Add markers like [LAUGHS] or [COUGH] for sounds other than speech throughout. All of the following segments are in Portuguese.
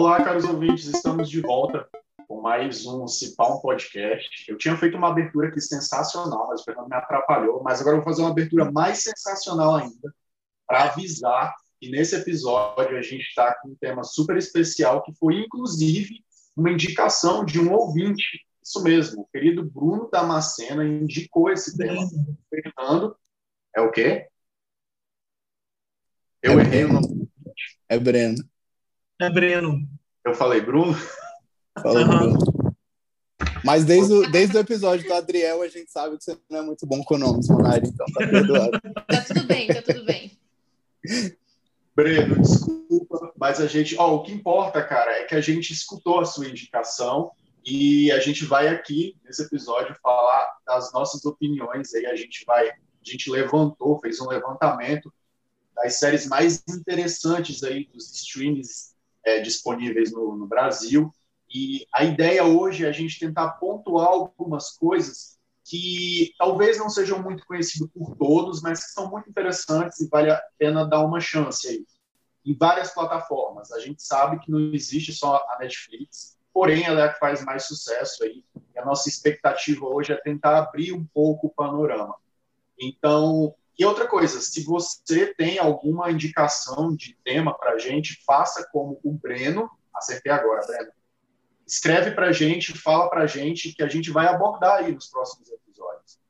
Olá, caros ouvintes, estamos de volta com mais um Cipal Podcast. Eu tinha feito uma abertura aqui sensacional, mas o Fernando me atrapalhou, mas agora eu vou fazer uma abertura mais sensacional ainda para avisar que nesse episódio a gente está com um tema super especial que foi, inclusive, uma indicação de um ouvinte. Isso mesmo, o querido Bruno Damascena indicou esse tema. Fernando, é o quê? Eu é errei o nome. É Breno. É Breno. Eu falei Bruno? Falou, Bruno. Mas desde o, desde o episódio do Adriel, a gente sabe que você não é muito bom com nomes, Monari, então tá perdoado. Tá tudo bem, tá tudo bem. Breno, desculpa, mas a gente. Ó, o que importa, cara, é que a gente escutou a sua indicação e a gente vai aqui, nesse episódio, falar das nossas opiniões. Aí a gente vai. A gente levantou, fez um levantamento das séries mais interessantes aí dos streams é, disponíveis no, no Brasil. E a ideia hoje é a gente tentar pontuar algumas coisas que talvez não sejam muito conhecidas por todos, mas que são muito interessantes e vale a pena dar uma chance aí. Em várias plataformas. A gente sabe que não existe só a Netflix, porém ela é a que faz mais sucesso aí. E a nossa expectativa hoje é tentar abrir um pouco o panorama. Então, e outra coisa, se você tem alguma indicação de tema para a gente, faça como o Breno, acertei agora, Breno, escreve para a gente, fala para a gente, que a gente vai abordar aí nos próximos episódios.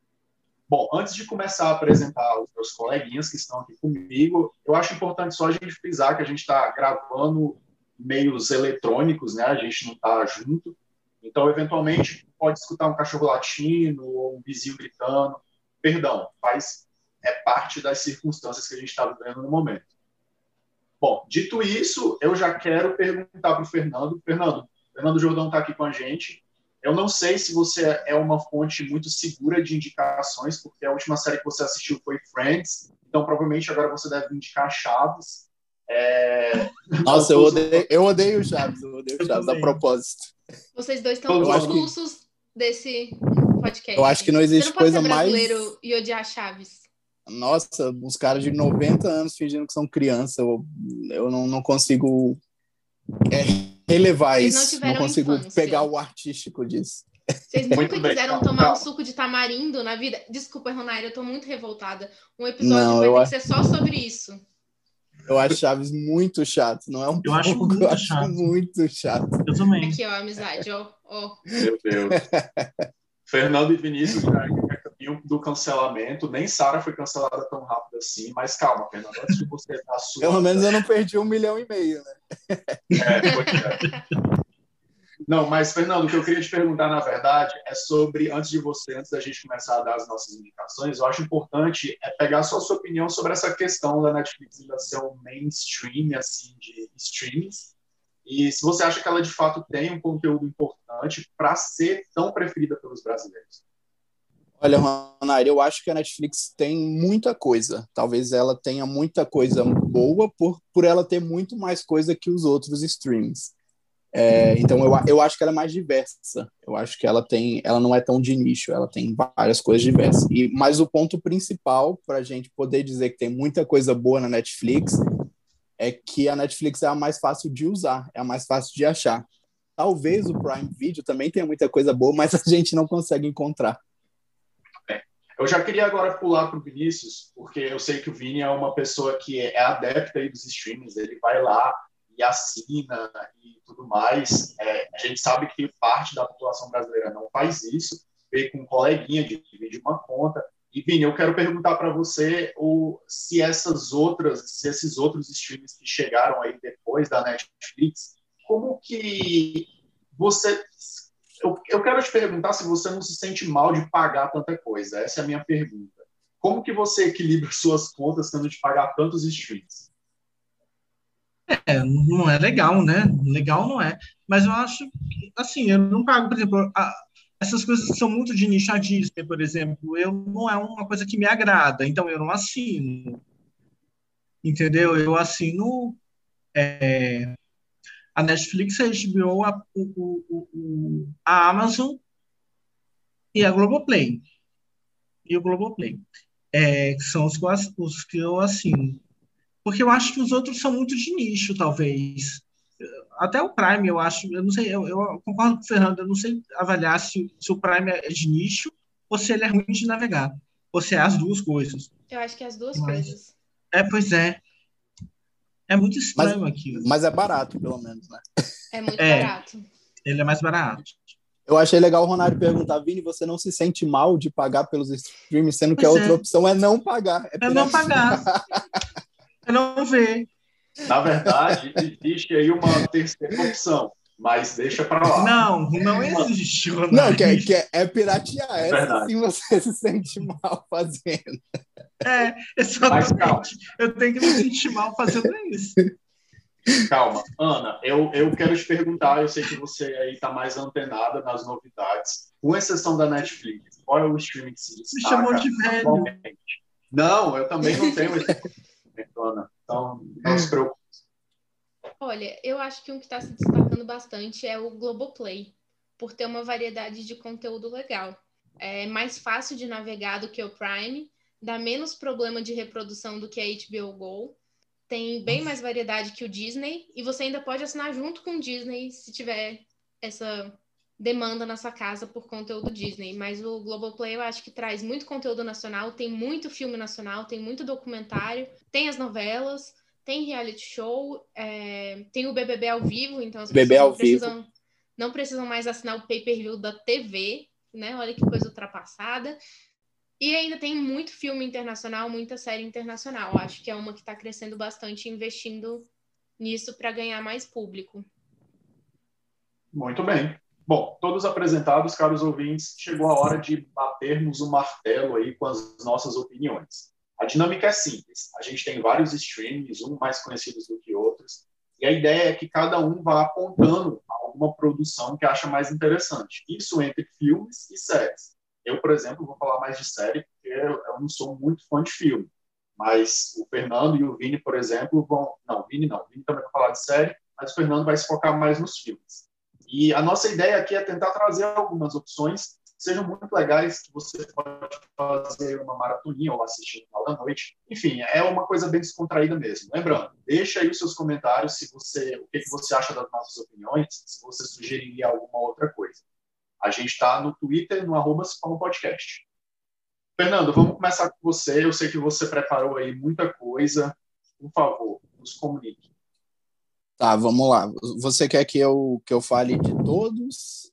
Bom, antes de começar a apresentar os meus coleguinhas que estão aqui comigo, eu acho importante só a gente frisar que a gente está gravando meios eletrônicos, né? A gente não está junto. Então, eventualmente, pode escutar um cachorro latino ou um vizinho gritando. Perdão, faz é parte das circunstâncias que a gente está vivendo no momento. Bom, dito isso, eu já quero perguntar para o Fernando. Fernando, Fernando Jordão está aqui com a gente. Eu não sei se você é uma fonte muito segura de indicações, porque a última série que você assistiu foi Friends, então provavelmente agora você deve indicar Chaves. É... [LAUGHS] Nossa, eu odeio, eu odeio Chaves, eu odeio Chaves a propósito. Vocês dois estão expulsos que... desse podcast. Eu acho que não existe você não pode coisa ser mais. brasileiro e odiar Chaves. Nossa, os caras de 90 anos fingindo que são criança, eu, eu não, não consigo é, relevar Eles não isso. Não, tiveram consigo infância. pegar o artístico disso. Vocês Muito nunca bem, quiseram calma, tomar calma. um suco de tamarindo na vida? Desculpa, Ronaira, eu tô muito revoltada. Um episódio Não, vai eu ter acho- que ser só sobre isso. Eu acho Chaves muito chato, não é um Eu acho pouco, muito eu acho chato. muito chato. Eu também. Aqui, ó, amizade, ó. ó. Meu Deus. [LAUGHS] Fernando e Vinícius já do cancelamento. Nem Sara foi cancelada tão rápido assim, mas calma, Fernando, antes de você dar sua. Pelo menos eu não perdi um milhão e meio, né? É, pois é. Não, mas, Fernando, o que eu queria te perguntar, na verdade, é sobre, antes de você, antes da gente começar a dar as nossas indicações, eu acho importante é pegar só a sua opinião sobre essa questão da Netflix ainda ser um mainstream, assim, de streamings, e se você acha que ela, de fato, tem um conteúdo importante para ser tão preferida pelos brasileiros. Olha, Ronari, eu acho que a Netflix tem muita coisa. Talvez ela tenha muita coisa boa por, por ela ter muito mais coisa que os outros streams. É, então eu, eu acho que ela é mais diversa. Eu acho que ela tem, ela não é tão de nicho, ela tem várias coisas diversas. E mas o ponto principal para a gente poder dizer que tem muita coisa boa na Netflix é que a Netflix é a mais fácil de usar, é a mais fácil de achar. Talvez o Prime Video também tenha muita coisa boa, mas a gente não consegue encontrar. Eu já queria agora pular para o Vinícius, porque eu sei que o Vini é uma pessoa que é adepta aí dos streams, ele vai lá e assina e tudo mais. É, a gente sabe que parte da população brasileira não faz isso, veio com um coleguinha, divide uma conta. E, Vini, eu quero perguntar para você o, se essas outras, se esses outros streams que chegaram aí depois da Netflix, como que você eu, eu quero te perguntar se você não se sente mal de pagar tanta coisa. Essa é a minha pergunta. Como que você equilibra [LAUGHS] suas contas tendo de pagar tantos streams? É, não é legal, né? Legal não é. Mas eu acho que, assim, eu não pago, por exemplo, a- essas coisas são muito de nicho, a Disney, por exemplo, eu não é uma coisa que me agrada, então eu não assino. Entendeu? Eu assino é, a Netflix, a HBO, a, o, o- o- a Amazon e a Globoplay. E o Globoplay. É, que são os, que eu ass- os que eu assino. Porque eu acho que os outros são muito de nicho, talvez. até o Prime, eu acho, eu não sei, eu, eu concordo com o Fernando, eu não sei avaliar se, se, o Prime é de nicho ou se ele é ruim de navegar. Ou se é as duas coisas. Eu acho que é as duas mas, coisas. É, pois é. É muito estranho mas, aquilo. Mas é barato, pelo menos, né? É muito é, barato. Ele é mais barato. Eu achei legal o Ronário perguntar, Vini, você não se sente mal de pagar pelos streams, sendo que pois a outra é. opção é não pagar. É, é não pagar. [LAUGHS] é não ver. Na verdade, existe aí uma terceira opção, mas deixa para lá. Não, não [LAUGHS] existe. Ronaldo. Não, que é, que é, é piratear. É Essa sim você [LAUGHS] se sente mal fazendo. É, exatamente. Eu tenho que me sentir mal fazendo isso. Calma, Ana, eu, eu quero te perguntar, eu sei que você aí está mais antenada nas novidades, com exceção da Netflix, qual é o streaming que se destaca? Me chamou de velho. Não, eu também não tenho [LAUGHS] esse Ana. Então, não se preocupe. Olha, eu acho que um que está se destacando bastante é o Globoplay, por ter uma variedade de conteúdo legal. É mais fácil de navegar do que o Prime, dá menos problema de reprodução do que a HBO Go, tem bem mais variedade que o Disney, e você ainda pode assinar junto com o Disney se tiver essa demanda na sua casa por conteúdo Disney, mas o Globoplay eu acho que traz muito conteúdo nacional, tem muito filme nacional, tem muito documentário, tem as novelas, tem reality show, é, tem o BBB ao vivo, então as BBB pessoas não precisam, vivo. não precisam mais assinar o pay-per-view da TV, né? Olha que coisa ultrapassada. E ainda tem muito filme internacional, muita série internacional. Acho que é uma que está crescendo bastante, investindo nisso para ganhar mais público. Muito bem. Bom, todos apresentados, caros ouvintes, chegou a hora de batermos o martelo aí com as nossas opiniões. A dinâmica é simples. A gente tem vários streams, um mais conhecidos do que outros, e a ideia é que cada um vá apontando alguma produção que acha mais interessante. Isso entre filmes e séries. Eu, por exemplo, vou falar mais de série, porque eu não sou muito fã de filme. Mas o Fernando e o Vini, por exemplo, vão. Não, Vini não. Vini também vai falar de série, mas o Fernando vai se focar mais nos filmes. E a nossa ideia aqui é tentar trazer algumas opções sejam muito legais, que você pode fazer uma maratoninha ou assistir no final da noite. Enfim, é uma coisa bem descontraída mesmo. Lembrando, deixa aí os seus comentários se você, o que, que você acha das nossas opiniões, se você sugeriria alguma outra coisa. A gente está no Twitter, no arroba Podcast. Fernando, vamos começar com você. Eu sei que você preparou aí muita coisa. Por favor, nos comunique. Tá, vamos lá. Você quer que eu, que eu fale de todos?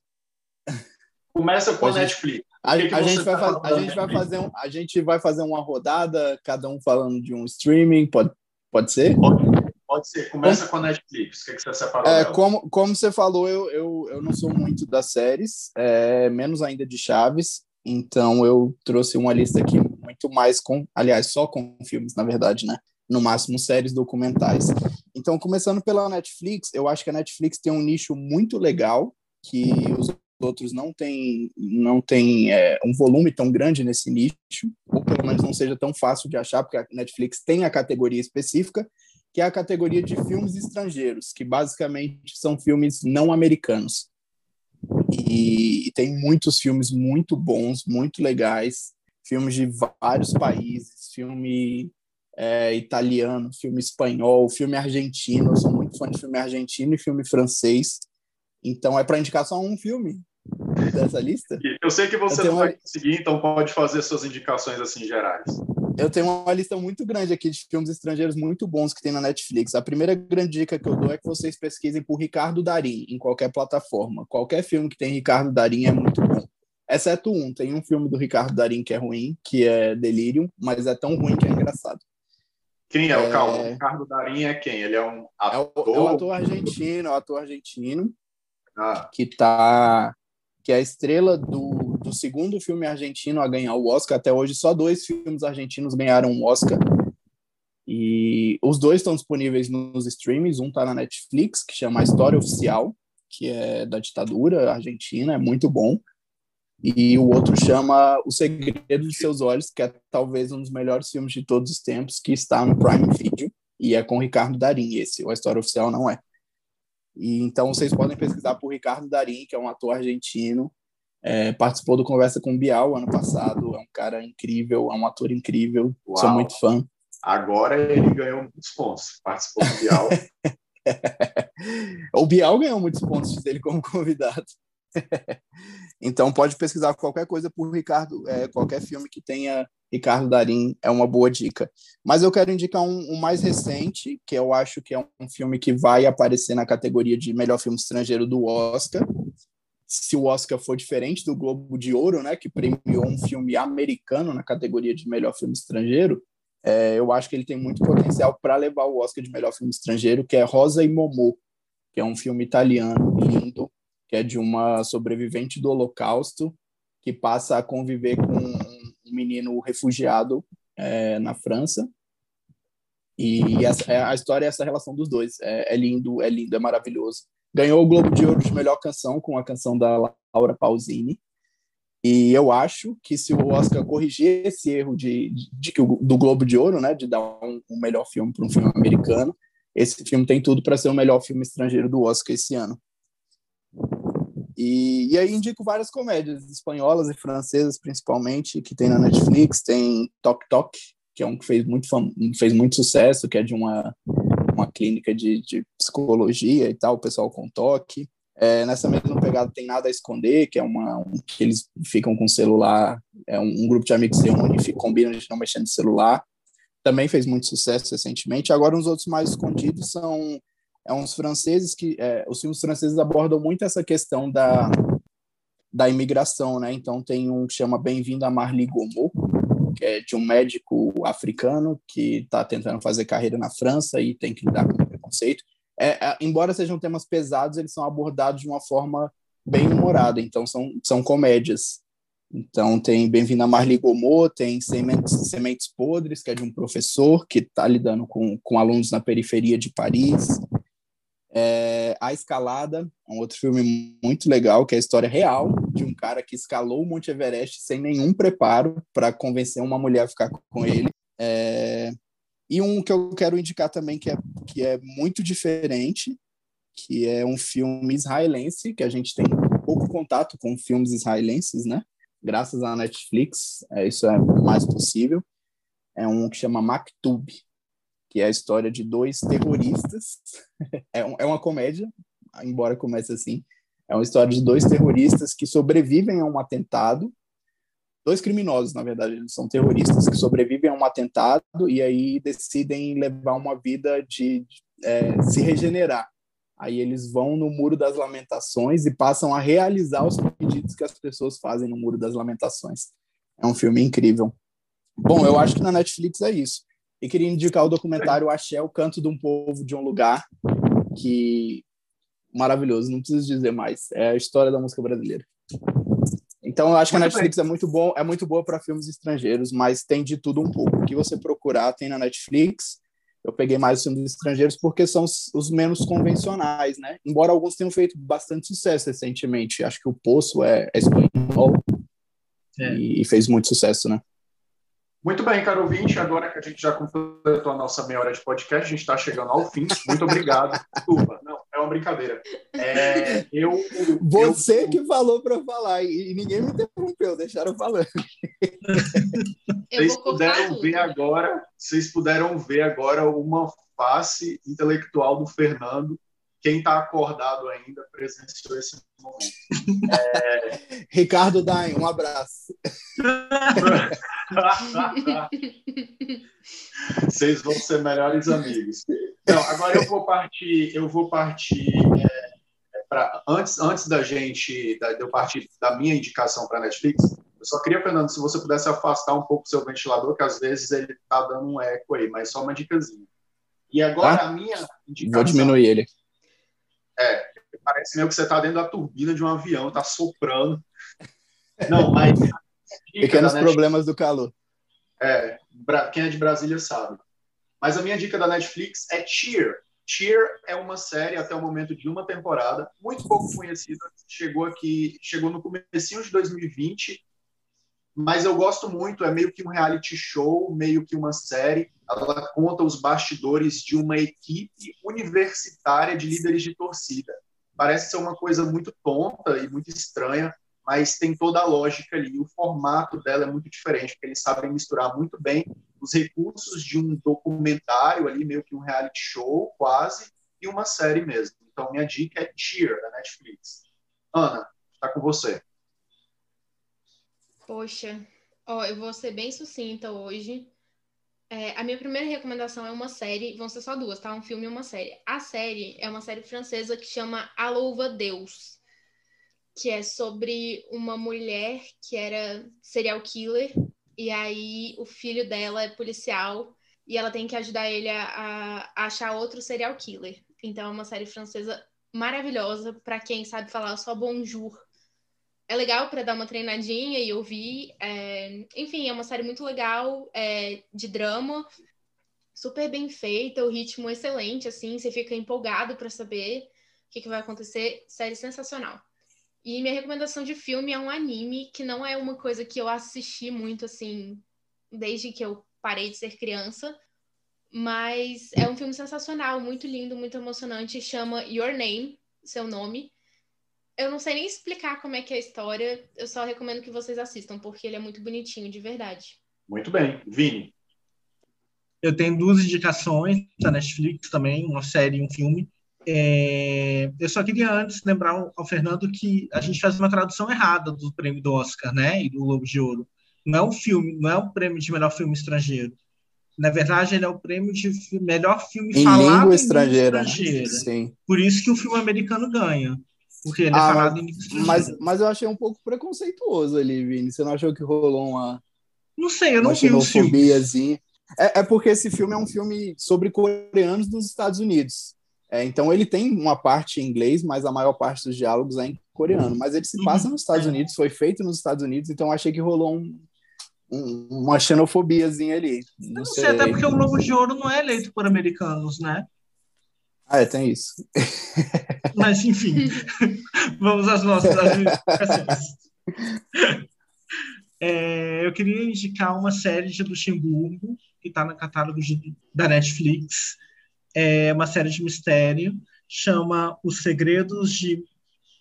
Começa com a Netflix. A, que que a, gente, vai tá a gente vai fazer um, a gente vai fazer uma rodada, cada um falando de um streaming, pode, pode ser? Pode, pode ser. Começa com a Netflix. O que, que você separou? É, como, como você falou, eu, eu, eu não sou muito das séries, é, menos ainda de Chaves, então eu trouxe uma lista aqui muito mais com, aliás, só com filmes, na verdade, né? No máximo séries documentais. Então, começando pela Netflix, eu acho que a Netflix tem um nicho muito legal que os outros não têm não tem, é, um volume tão grande nesse nicho, ou pelo menos não seja tão fácil de achar, porque a Netflix tem a categoria específica, que é a categoria de filmes estrangeiros, que basicamente são filmes não americanos. E, e tem muitos filmes muito bons, muito legais, filmes de vários países, filme é, italiano, filme espanhol, filme argentino. Eu sou muito fã de filme argentino e filme francês. Então é para indicar só um filme dessa lista. Eu sei que você não uma... vai conseguir, então pode fazer suas indicações assim gerais. Eu tenho uma lista muito grande aqui de filmes estrangeiros muito bons que tem na Netflix. A primeira grande dica que eu dou é que vocês pesquisem por Ricardo Darim em qualquer plataforma. Qualquer filme que tem Ricardo Darim é muito bom. Exceto um, tem um filme do Ricardo Darim que é ruim, que é Delirium, mas é tão ruim que é engraçado. Quem é, o Calma? O Ricardo Darim é quem? Ele é um ator? É o, é o ator argentino, é o ator argentino ah. que tá que é a estrela do, do segundo filme argentino a ganhar o Oscar. Até hoje, só dois filmes argentinos ganharam um Oscar. E os dois estão disponíveis nos streams. Um está na Netflix, que chama História Oficial, que é da ditadura argentina, é muito bom e o outro chama O Segredo de Seus Olhos, que é talvez um dos melhores filmes de todos os tempos, que está no Prime Video, e é com Ricardo Darim, esse, a história oficial não é. E, então vocês podem pesquisar por Ricardo Darim, que é um ator argentino, é, participou do Conversa com Bial ano passado, é um cara incrível, é um ator incrível, Uau. sou muito fã. Agora ele ganhou muitos pontos, participou do Bial. [LAUGHS] o Bial ganhou muitos pontos dele como convidado. [LAUGHS] então pode pesquisar qualquer coisa por Ricardo, é, qualquer filme que tenha Ricardo Darim é uma boa dica. Mas eu quero indicar um, um, mais recente, que eu acho que é um filme que vai aparecer na categoria de melhor filme estrangeiro do Oscar. Se o Oscar for diferente do Globo de Ouro, né, que premiou um filme americano na categoria de melhor filme estrangeiro, é, eu acho que ele tem muito potencial para levar o Oscar de melhor filme estrangeiro, que é Rosa e Momô, que é um filme italiano lindo, que é de uma sobrevivente do Holocausto que passa a conviver com um menino refugiado é, na França. E essa, é, a história é essa relação dos dois. É, é, lindo, é lindo, é maravilhoso. Ganhou o Globo de Ouro de melhor canção com a canção da Laura Pausini. E eu acho que se o Oscar corrigir esse erro de, de, de do Globo de Ouro, né, de dar um, um melhor filme para um filme americano, esse filme tem tudo para ser o melhor filme estrangeiro do Oscar esse ano. E, e aí indico várias comédias espanholas e francesas, principalmente, que tem na Netflix. Tem Tok Tok, que é um que fez muito, fez muito sucesso, que é de uma, uma clínica de, de psicologia e tal, o pessoal com toque. É, nessa mesma pegada tem Nada a Esconder, que é uma um, que eles ficam com celular, é um, um, grupo de amigos se reúne e combinam de não mexer no celular. Também fez muito sucesso recentemente. Agora, os outros mais escondidos são é uns franceses que é, os filmes franceses abordam muito essa questão da da imigração, né? Então tem um que chama Bem-vindo a Marli Gomo, que é de um médico africano que está tentando fazer carreira na França e tem que lidar com preconceito. É, é, embora sejam temas pesados, eles são abordados de uma forma bem humorada, então são, são comédias. Então tem Bem-vindo a Marli Gomo, tem Sementes, Sementes Podres, que é de um professor que está lidando com, com alunos na periferia de Paris. É, a Escalada, um outro filme muito legal, que é a história real de um cara que escalou o Monte Everest sem nenhum preparo para convencer uma mulher a ficar com ele. É, e um que eu quero indicar também, que é, que é muito diferente, que é um filme israelense, que a gente tem pouco contato com filmes israelenses, né? Graças à Netflix, é, isso é mais possível. É um que chama Maktub, que é a história de dois terroristas. [LAUGHS] é, um, é uma comédia, embora comece assim. É uma história de dois terroristas que sobrevivem a um atentado. Dois criminosos, na verdade, eles são terroristas que sobrevivem a um atentado e aí decidem levar uma vida de, de é, se regenerar. Aí eles vão no Muro das Lamentações e passam a realizar os pedidos que as pessoas fazem no Muro das Lamentações. É um filme incrível. Bom, eu acho que na Netflix é isso. E queria indicar o documentário Axé, o Canto de um Povo de um Lugar, que maravilhoso, não preciso dizer mais. É a história da música brasileira. Então, eu acho que a Netflix é muito bom, é muito boa para filmes estrangeiros, mas tem de tudo um pouco. O que você procurar tem na Netflix. Eu peguei mais os filmes estrangeiros porque são os, os menos convencionais, né? Embora alguns tenham feito bastante sucesso recentemente. Acho que o Poço é, é espanhol é. E, e fez muito sucesso, né? Muito bem, caro ouvinte, agora que a gente já completou a nossa meia hora de podcast, a gente está chegando ao fim. Muito obrigado. [LAUGHS] Desculpa, não, é uma brincadeira. É, eu, Você eu, que falou para falar e ninguém me interrompeu, deixaram falando. [LAUGHS] Vocês puderam tudo. ver agora, vocês puderam ver agora uma face intelectual do Fernando quem está acordado ainda presenciou esse momento. [LAUGHS] É... Ricardo Dain, um abraço. [LAUGHS] Vocês vão ser melhores amigos. Não, agora eu vou partir, eu vou partir é, para antes, antes da gente, da, de eu partir da minha indicação para a Netflix. Eu só queria, Fernando, se você pudesse afastar um pouco o seu ventilador, que às vezes ele está dando um eco aí, mas só uma dicasinha. E agora ah, a minha indicação. Vou diminuir ele. É, parece meio que você está dentro da turbina de um avião, está soprando. Não, mas. Pequenos problemas do calor. É, quem é de Brasília sabe. Mas a minha dica da Netflix é Cheer. Cheer é uma série até o momento de uma temporada, muito pouco conhecida. Chegou aqui, chegou no comecinho de 2020, mas eu gosto muito. É meio que um reality show, meio que uma série ela conta os bastidores de uma equipe universitária de líderes de torcida. Parece ser uma coisa muito tonta e muito estranha, mas tem toda a lógica ali. O formato dela é muito diferente, porque eles sabem misturar muito bem os recursos de um documentário ali, meio que um reality show, quase, e uma série mesmo. Então, minha dica é Cheer, da Netflix. Ana, está com você. Poxa, ó, eu vou ser bem sucinta hoje. É, a minha primeira recomendação é uma série, vão ser só duas, tá? Um filme e uma série. A série é uma série francesa que chama A Louva Deus, que é sobre uma mulher que era serial killer, e aí o filho dela é policial, e ela tem que ajudar ele a, a achar outro serial killer. Então é uma série francesa maravilhosa para quem sabe falar só bonjour. É legal para dar uma treinadinha e ouvir. É... Enfim, é uma série muito legal, é... de drama, super bem feita, o ritmo excelente, assim, você fica empolgado para saber o que, que vai acontecer. Série sensacional. E minha recomendação de filme é um anime que não é uma coisa que eu assisti muito assim desde que eu parei de ser criança, mas é um filme sensacional, muito lindo, muito emocionante, chama Your Name, seu nome. Eu não sei nem explicar como é que é a história, eu só recomendo que vocês assistam, porque ele é muito bonitinho, de verdade. Muito bem. Vini. Eu tenho duas indicações da Netflix também, uma série e um filme. É, eu só queria antes lembrar ao Fernando que a gente faz uma tradução errada do prêmio do Oscar, né, e do Globo de Ouro. Não é o filme, não é o prêmio de melhor filme estrangeiro. Na verdade, ele é o prêmio de melhor filme em falado língua em estrangeira. língua estrangeira. Sim. Por isso que o filme americano ganha, porque ele é Ah, falado em língua estrangeira. Mas, mas eu achei um pouco preconceituoso ali, Vini. Você não achou que rolou uma, Não sei, eu não vi o filme. É, é porque esse filme é um filme sobre coreanos dos Estados Unidos. É, então ele tem uma parte em inglês, mas a maior parte dos diálogos é em coreano. Mas ele se passa Uhum, nos Estados é. Unidos, foi feito nos Estados Unidos, então achei que rolou um, um- uma xenofobiazinha ali. Não não sei. sei, até porque o Globo de Ouro não é eleito por americanos, né? Ah, é, tem isso. [LAUGHS] Mas, enfim, [LAUGHS] vamos às nossas. [LAUGHS] É, eu queria indicar uma série de Luxemburgo, que está no catálogo de- da Netflix. É uma série de mistério, chama Os Segredos de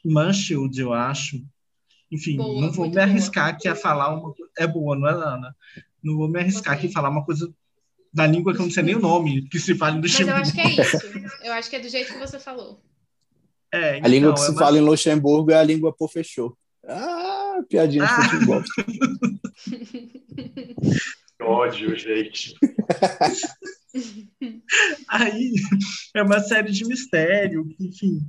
Mansfield, eu acho. Enfim, Boa, não vou me boa. arriscar aqui a falar uma coisa. É boa, não é, Ana? Não vou me arriscar aqui a falar uma coisa da língua que eu não sei nem o nome, que se fala em Mas eu Luxemburgo. acho que é isso. Eu acho que é do jeito que você falou. É, A língua então, que é se uma fala em Luxemburgo é a língua por fechou. Ah, piadinha de Ah. futebol. [LAUGHS] Que ódio, gente. [LAUGHS] Aí é uma série de mistério, enfim.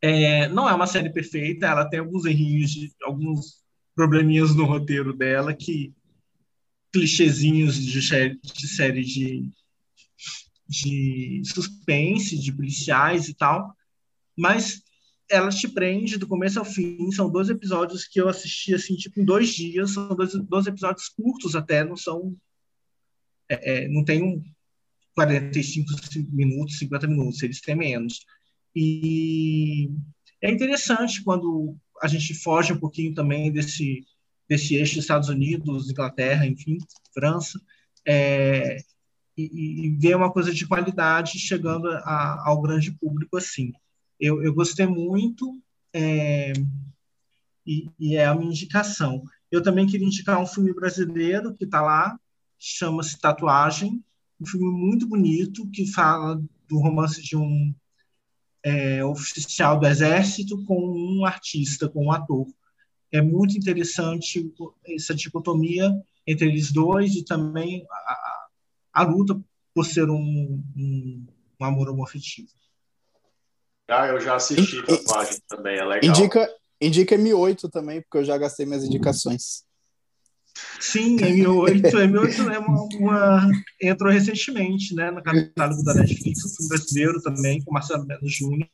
é, não é uma série perfeita, ela tem alguns errinhos, de- alguns probleminhas no roteiro dela, que clichêzinhos de, de série de, de suspense, de policiais e tal, mas ela te prende do começo ao fim. São dois episódios que eu assisti assim, tipo, em dois dias. São dois, dois episódios curtos até, não são. é, é, não tem um 45 minutos, 50 minutos, eles têm menos. E é interessante quando a gente foge um pouquinho também desse, desse eixo Estados Unidos, Inglaterra, enfim, França, é, e, e ver uma coisa de qualidade chegando a, ao grande público assim. Eu, eu gostei muito é, e, e é a minha indicação. Eu também queria indicar um filme brasileiro que está lá, chama-se Tatuagem, um filme muito bonito que fala do romance de um é, oficial do exército com um artista, com um ator. É muito interessante essa dicotomia entre eles dois e também a, a, luta por ser um, um, um amor homoafetivo. Ah, eu já assisti In- tatuagem também, é legal. Indica, indica M8 também, porque eu já gastei minhas indicações. Sim, M8, [LAUGHS] M8 é uma, uma- entrou recentemente, né, no catálogo da Netflix, um filme brasileiro também, com Marcelo Melo Júnior,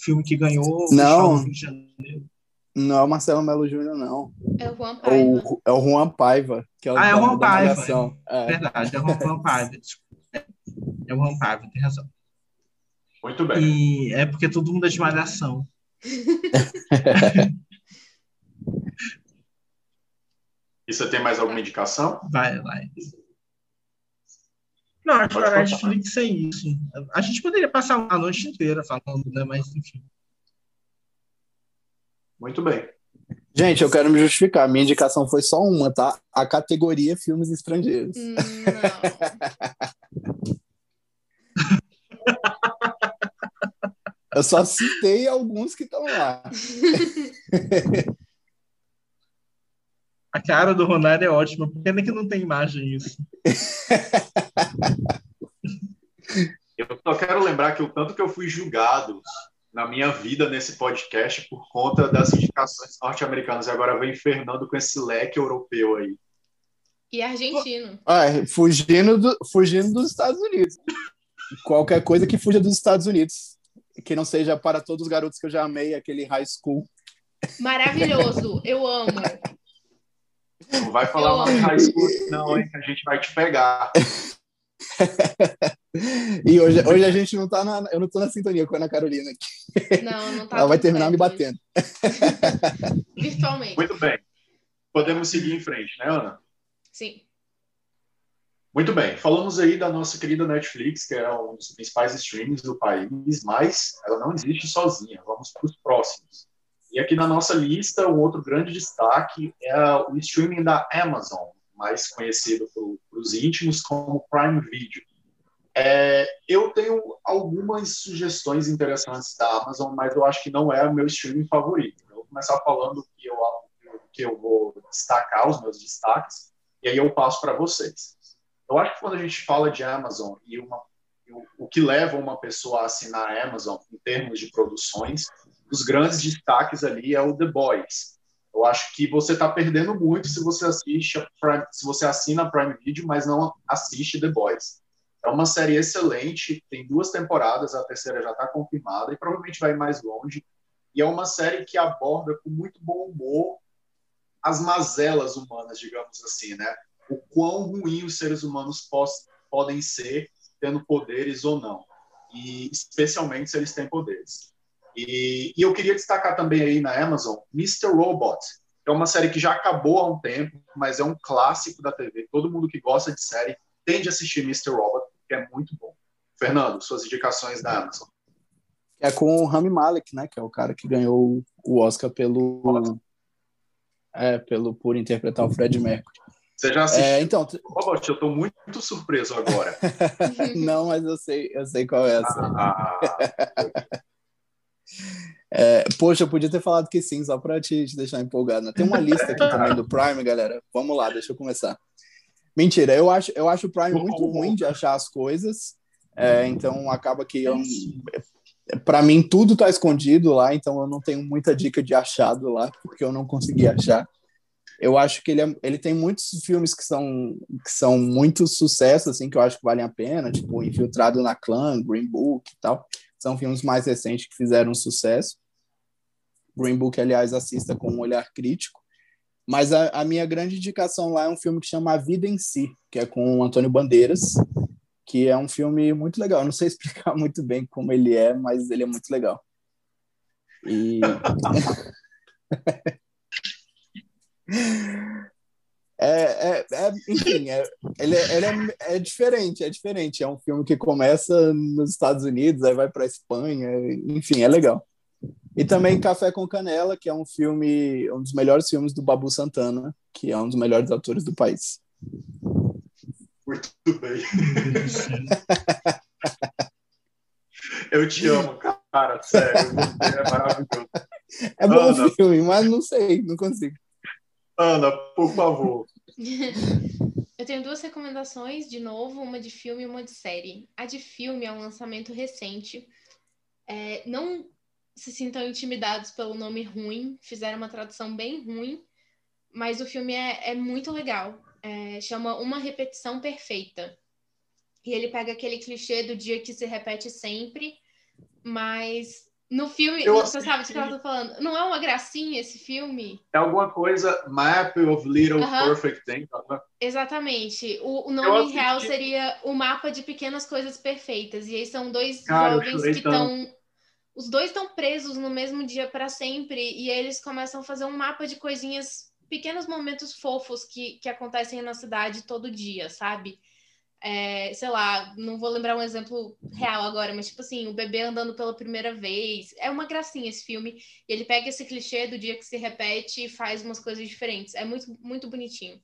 filme que ganhou o Não. Do Rio de Janeiro. Não é o Marcelo Melo Júnior, não. É o Juan É Paiva. o, é o Juan Paiva, que é o Ah, é o da- Juan Paiva. É. Verdade, é o Juan Paiva. É, é o Juan Paiva, tem razão. Muito bem. E é porque todo mundo é de malhação. E [LAUGHS] você tem mais alguma indicação? Vai, vai. Não, acho que a. Netflix é isso. A gente poderia passar a noite inteira falando, né? Mas enfim. Muito bem. Gente, eu quero me justificar. Minha indicação foi só uma, tá? A categoria filmes estrangeiros. Hum, Não. [LAUGHS] Eu só citei alguns que estão lá. [LAUGHS] A cara do Ronaldo é ótima, pena que não tem imagem isso. [LAUGHS] Eu só quero lembrar que o tanto que eu fui julgado na minha vida nesse podcast por conta das indicações norte-americanas. E agora vem Fernando com esse leque europeu aí. E argentino. Ah, fugindo, do, fugindo dos Estados Unidos. Qualquer coisa que fuja dos Estados Unidos. Que não seja para todos os garotos que eu já amei, aquele high school. Maravilhoso, eu amo. Não vai falar mais high school, não, hein? Que a gente vai te pegar. [LAUGHS] e hoje, hoje a gente não tá na. Eu não tô na sintonia com a Ana Carolina aqui. Não, não tá. Ela vai terminar me batendo. Virtualmente. Muito bem. Podemos seguir em frente, né, Ana? Sim. Muito bem. Falamos aí da nossa querida Netflix, que é um dos principais streams do país, mas ela não existe sozinha. Vamos para os próximos. E aqui na nossa lista, um outro grande destaque é o streaming da Amazon, mais conhecido para os íntimos como Prime Video. É, eu tenho algumas sugestões interessantes da Amazon, mas eu acho que não é o meu streaming favorito. Eu vou começar falando que eu, que eu vou destacar, os meus destaques, e aí eu passo para vocês. Eu acho que quando a gente fala de Amazon e uma, o, que leva uma pessoa a assinar a Amazon em termos de produções, os grandes destaques ali é o The Boys. Eu acho que você está perdendo muito se você assiste Prime, se você assina a Prime Video, mas não assiste The Boys. É uma série excelente, tem duas temporadas, a terceira já está confirmada e provavelmente vai mais longe. E é uma série que aborda com muito bom humor as mazelas humanas, digamos assim, né? O quão ruim os seres humanos podem ser tendo poderes ou não, e especialmente se eles têm poderes. E, e eu queria destacar também aí na Amazon Mr. Robot, que é uma série que já acabou há um tempo, mas é um clássico da TV. Todo mundo que gosta de série tende a assistir Mr. Robot, que é muito bom. Fernando, suas indicações da Amazon. É com o Rami Malek, né? Que é o cara que ganhou o Oscar pelo, é, pelo por interpretar o Fred Mercury. Você já assistiu? É, então, Robot, eu estou muito surpreso agora. [LAUGHS] Não, mas eu sei, eu sei qual é essa. Ah, [LAUGHS] é, poxa, eu podia ter falado que sim, só para te, te, deixar empolgado. Né? Tem uma lista aqui também do Prime, galera. Vamos lá, deixa eu começar. Mentira, eu acho, eu acho o Prime muito ruim de achar as coisas. É, então acaba que eu, para mim tudo tá escondido lá, então eu não tenho muita dica de achado lá, porque eu não consegui achar. Eu acho que ele, é, ele tem muitos filmes que são, que são muito sucesso, assim, que eu acho que valem a pena, tipo Infiltrado na Clã, Green Book e tal. São filmes mais recentes que fizeram sucesso. Green Book, aliás, assista com um olhar crítico. Mas a, a, minha grande indicação lá é um filme que chama A Vida em Si, que é com o Antônio Bandeiras, que é um filme muito legal. Não sei [LAUGHS] explicar muito bem como ele é, mas ele é muito legal. E... [LAUGHS] É, é, é, enfim, é, ele, é, ele é, é, diferente, é diferente. É um filme que começa nos Estados Unidos, aí vai para Espanha, enfim, é legal. E também Café com Canela, que é um filme, um dos melhores filmes do Babu Santana, que é um dos melhores atores do país. Muito bem. [LAUGHS] Eu te amo, cara, sério. É maravilhoso. É bom Ana, filme, mas não sei, não consigo. Ana, por favor. [LAUGHS] Eu tenho duas recomendações, de novo, uma de filme e uma de série. A de filme é um lançamento recente. É, não se sintam intimidados pelo nome ruim, fizeram uma tradução bem ruim, mas o filme é, é muito legal. É, chama Uma Repetição Perfeita. E ele pega aquele clichê do dia que se repete sempre, mas no filme, eu você sabe de que eu tô falando. Não é uma gracinha esse filme? É alguma coisa Map of Little uh -huh. Perfect Things. Né? Exatamente. O, o nome real seria o mapa de pequenas coisas perfeitas. E aí são dois Cara, jovens que estão. Os dois estão presos no mesmo dia para sempre. E aí eles começam a fazer um mapa de coisinhas, pequenos momentos fofos que, que acontecem na cidade todo dia, sabe? É, sei lá, não vou lembrar um exemplo real agora, mas tipo assim, o bebê andando pela primeira vez. É uma gracinha esse filme. E ele pega esse clichê do dia que se repete e faz umas coisas diferentes. É muito, muito bonitinho.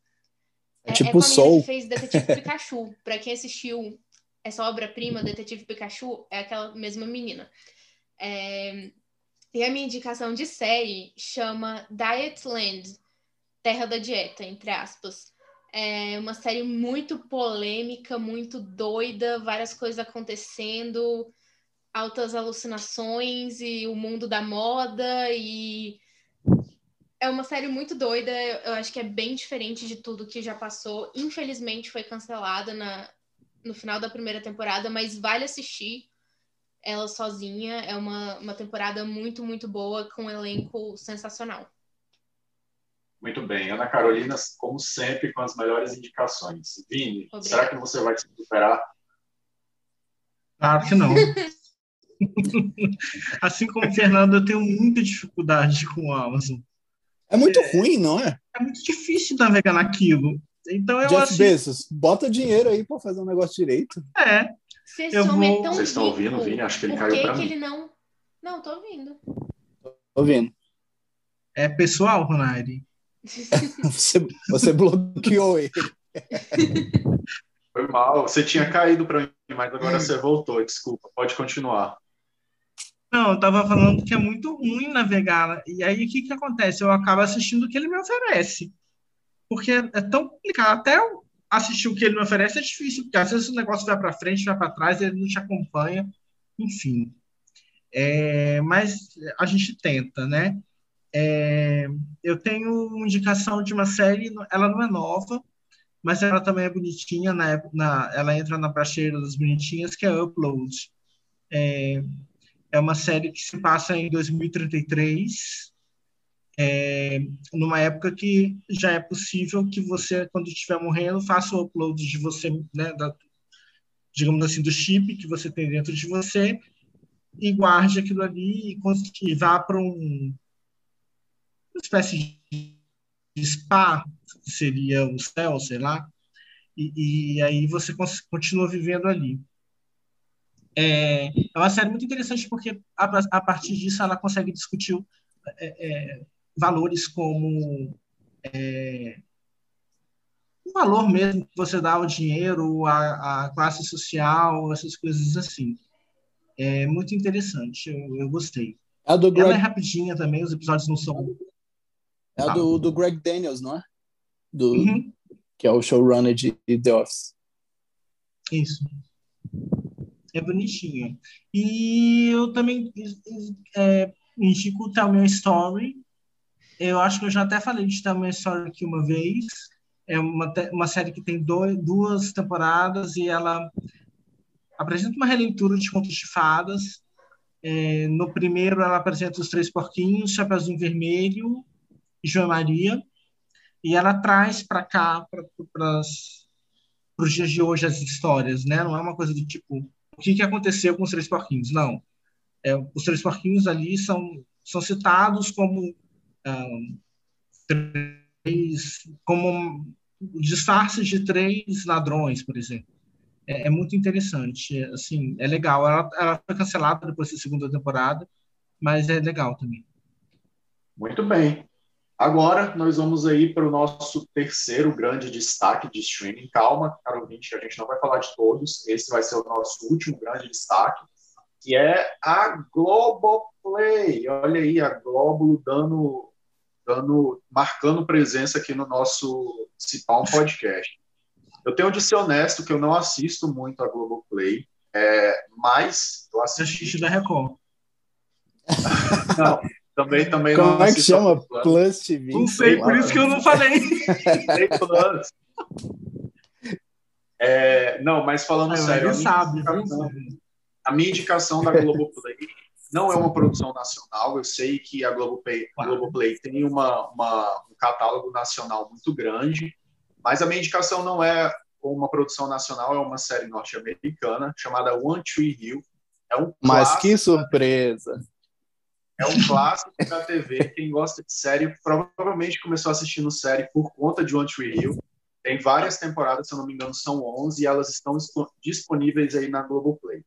É, é tipo é Soul. que fez Detetive Pikachu. Pra quem assistiu essa obra-prima, Detetive Pikachu, é aquela mesma menina. É... E a minha indicação de série chama Dietland, Terra da Dieta, entre aspas. É uma série muito polêmica, muito doida, várias coisas acontecendo, altas alucinações e o mundo da moda e é uma série muito doida, eu acho que é bem diferente de tudo que já passou. Infelizmente foi cancelada na, no final da primeira temporada, mas vale assistir ela sozinha. É uma, uma temporada muito, muito boa, com um elenco sensacional. Muito bem. Ana Carolina, como sempre, com as melhores indicações. Vini, Obrigada. será que você vai se superar? Claro que não. [LAUGHS] assim como o Fernando, eu tenho muita dificuldade com o Amazon. É muito é, ruim, não é? É muito difícil navegar naquilo. Então eu Jeff assim... Bezos, bota dinheiro aí para fazer um negócio direito. É. Vocês vou... Vocês estão ouvindo, Vini? Acho que ele caiu para mim. ele não... Não, tô ouvindo. Tô ouvindo. É pessoal, Ronari? [LAUGHS] você, você bloqueou ele. Foi mal. Você tinha caído para mim, mas agora você voltou. Desculpa. Pode continuar. Não, eu tava falando que é muito ruim navegar. E aí, o que que acontece? Eu acabo assistindo o que ele me oferece. Porque é tão complicado. Até assistir o que ele me oferece é difícil, porque às vezes o negócio vai para frente, vai para trás, ele não te acompanha. Enfim. É, mas a gente tenta, né? É, eu tenho uma indicação de uma série, ela não é nova, mas ela também é bonitinha, na, na, ela entra na prateleira das bonitinhas, que é Upload. É, é uma série que se passa em 2033, é, numa época que já é possível que você, quando estiver morrendo, faça o upload de você, né, da, digamos assim, do chip que você tem dentro de você e guarde aquilo ali e, e vá para um, uma espécie de spa, que seria o céu, sei lá, e, e aí você continua vivendo ali. É, é uma série muito interessante porque a, a partir disso ela consegue discutir é, é, valores como é, o valor mesmo que você dá ao dinheiro, a, a classe social, essas coisas assim. É muito interessante, eu, eu gostei. A do Greg... Ela é rapidinha também, os episódios não são. É a do, do Greg Daniels, não é? Do, uhum. Que é o showrunner de The Office. Isso. É bonitinho. E eu também é, indico o Tell Me Story. Eu acho que eu já até falei de Tell Me Story aqui uma vez. É uma, uma série que tem dois, duas temporadas e ela apresenta uma releitura de contos de fadas. É, no primeiro, ela apresenta os Três Porquinhos, Chapeuzinho Vermelho João Maria. E ela traz para cá, para os dias de hoje, as histórias, né? Não é uma coisa do tipo o que, que aconteceu com os três porquinhos. Não. É, os três porquinhos ali são, são citados como um, três, como disfarces de três ladrões, por exemplo. É, é, muito interessante. Assim, é legal. Ela, ela foi cancelada depois da segunda temporada, mas é legal também. Muito bem. Agora nós vamos aí para o nosso terceiro grande destaque de streaming. Calma, caro ouvinte, a gente não vai falar de todos. Esse vai ser o nosso último grande destaque, que é a Globoplay. Olha aí, a Globo dando, dando, marcando presença aqui no nosso Cipão Podcast. Eu tenho de ser honesto que eu não assisto muito a Globoplay, é, mas eu assisti... da Record. não, também, também Como não é que chama? Plus TV? Não sei, por isso que eu não falei. [LAUGHS] Plus. É, não, mas falando ah, sério, a minha, sabe, indicação, a minha indicação da Globoplay não é uma produção nacional. Eu sei que a Globoplay, a Globoplay tem uma, uma, um catálogo nacional muito grande, mas a minha indicação não é uma produção nacional, é uma série norte-americana chamada One Tree Hill. É um mas que surpresa! É um clássico da TV. Quem gosta de série provavelmente começou assistindo série por conta de One Tree Hill. Tem várias temporadas, se eu não me engano, são 11 e elas estão disponíveis aí na Globoplay.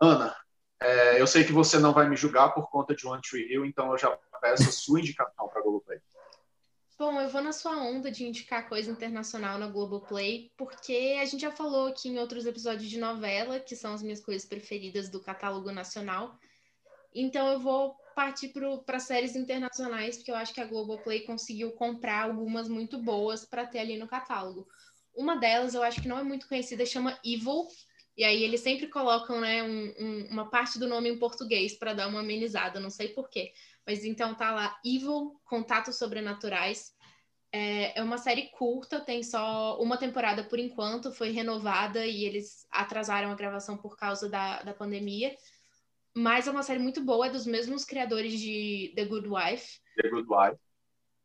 Ana, é, eu sei que você não vai me julgar por conta de One Tree Hill, então eu já peço a sua indicação para a Globoplay. Bom, eu vou na sua onda de indicar coisa internacional na Globoplay, porque a gente já falou aqui em outros episódios de novela, que são as minhas coisas preferidas do catálogo nacional. Então eu vou partir para séries internacionais, porque eu acho que a Globoplay conseguiu comprar algumas muito boas para ter ali no catálogo. Uma delas, eu acho que não é muito conhecida, chama Evil, e aí eles sempre colocam né, um, um, uma parte do nome em português para dar uma amenizada, não sei porquê. Mas então tá lá, Evil, Contatos Sobrenaturais. É, é uma série curta, tem só uma temporada por enquanto, foi renovada e eles atrasaram a gravação por causa da, da pandemia. Mas é uma série muito boa, é dos mesmos criadores de The Good Wife. The Good Wife.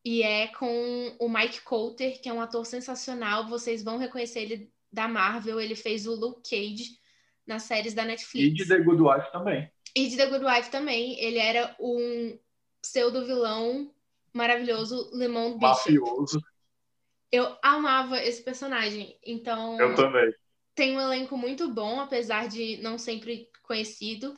E é com o Mike Coulter, que é um ator sensacional. Vocês vão reconhecer ele da Marvel. Ele fez o Luke Cage nas séries da Netflix. E de The Good Wife também. E de The Good Wife também. Ele era um pseudo-vilão maravilhoso, Lemon Bishop. Mafioso. Eu amava esse personagem. Então. Eu também. Tem um elenco muito bom, apesar de não sempre conhecido.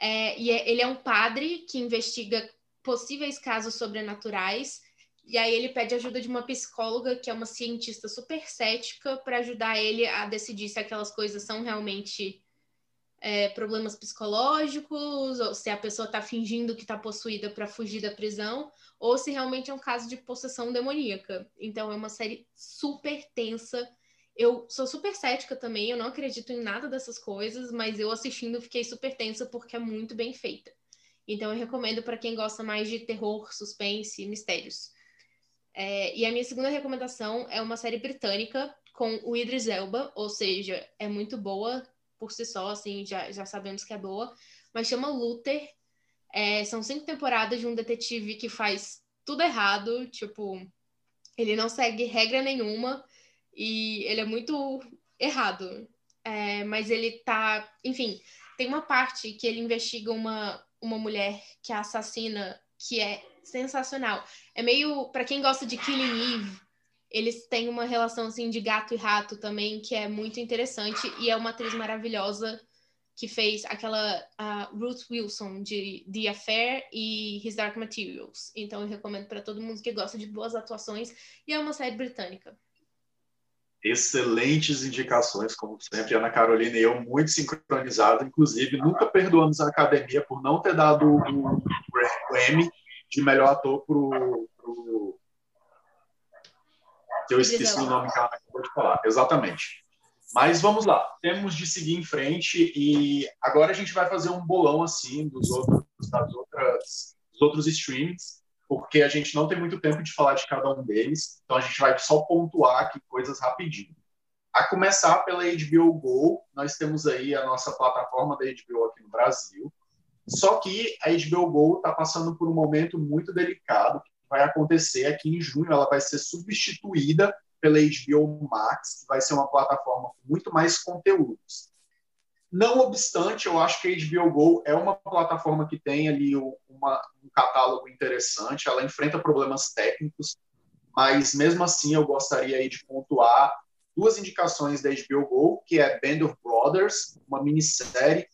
É, e é, ele é um padre que investiga possíveis casos sobrenaturais. E aí ele pede ajuda de uma psicóloga, que é uma cientista super cética, para ajudar ele a decidir se aquelas coisas são realmente é, problemas psicológicos, ou se a pessoa está fingindo que está possuída para fugir da prisão, ou se realmente é um caso de possessão demoníaca. Então é uma série super tensa eu sou super cética também, eu não acredito em nada dessas coisas, mas eu assistindo fiquei super tensa porque é muito bem feita. Então eu recomendo para quem gosta mais de terror, suspense, mistérios. É, e a minha segunda recomendação é uma série britânica com o Idris Elba, ou seja, é muito boa por si só, assim, já, já sabemos que é boa, mas chama Luther. É, são cinco temporadas de um detetive que faz tudo errado, tipo, ele não segue regra nenhuma, e ele é muito errado. É, mas ele tá. Enfim, tem uma parte que ele investiga uma, uma mulher que é assassina, que é sensacional. É meio. para quem gosta de Killing Eve, eles têm uma relação assim de gato e rato também, que é muito interessante. E é uma atriz maravilhosa que fez aquela uh, Ruth Wilson de The Affair e His Dark Materials. Então eu recomendo para todo mundo que gosta de boas atuações. E é uma série britânica excelentes indicações, como sempre, Ana Carolina e eu, muito sincronizados, inclusive, nunca perdoamos a academia por não ter dado o, o Emmy de melhor ator pro, pro... eu esqueci o nome que ela acabou de falar, exatamente. Mas vamos lá, temos de seguir em frente e agora a gente vai fazer um bolão assim dos outros, das outras, dos outros streams porque a gente não tem muito tempo de falar de cada um deles, então a gente vai só pontuar aqui coisas rapidinho. A começar pela HBO Go, nós temos aí a nossa plataforma da HBO aqui no Brasil, só que a HBO Go está passando por um momento muito delicado, que vai acontecer aqui em junho, ela vai ser substituída pela HBO Max, que vai ser uma plataforma com muito mais conteúdos. Não obstante, eu acho que a HBO Go é uma plataforma que tem ali uma, um catálogo interessante, ela enfrenta problemas técnicos, mas mesmo assim eu gostaria de pontuar duas indicações da HBO Go, que é Band of Brothers, uma minissérie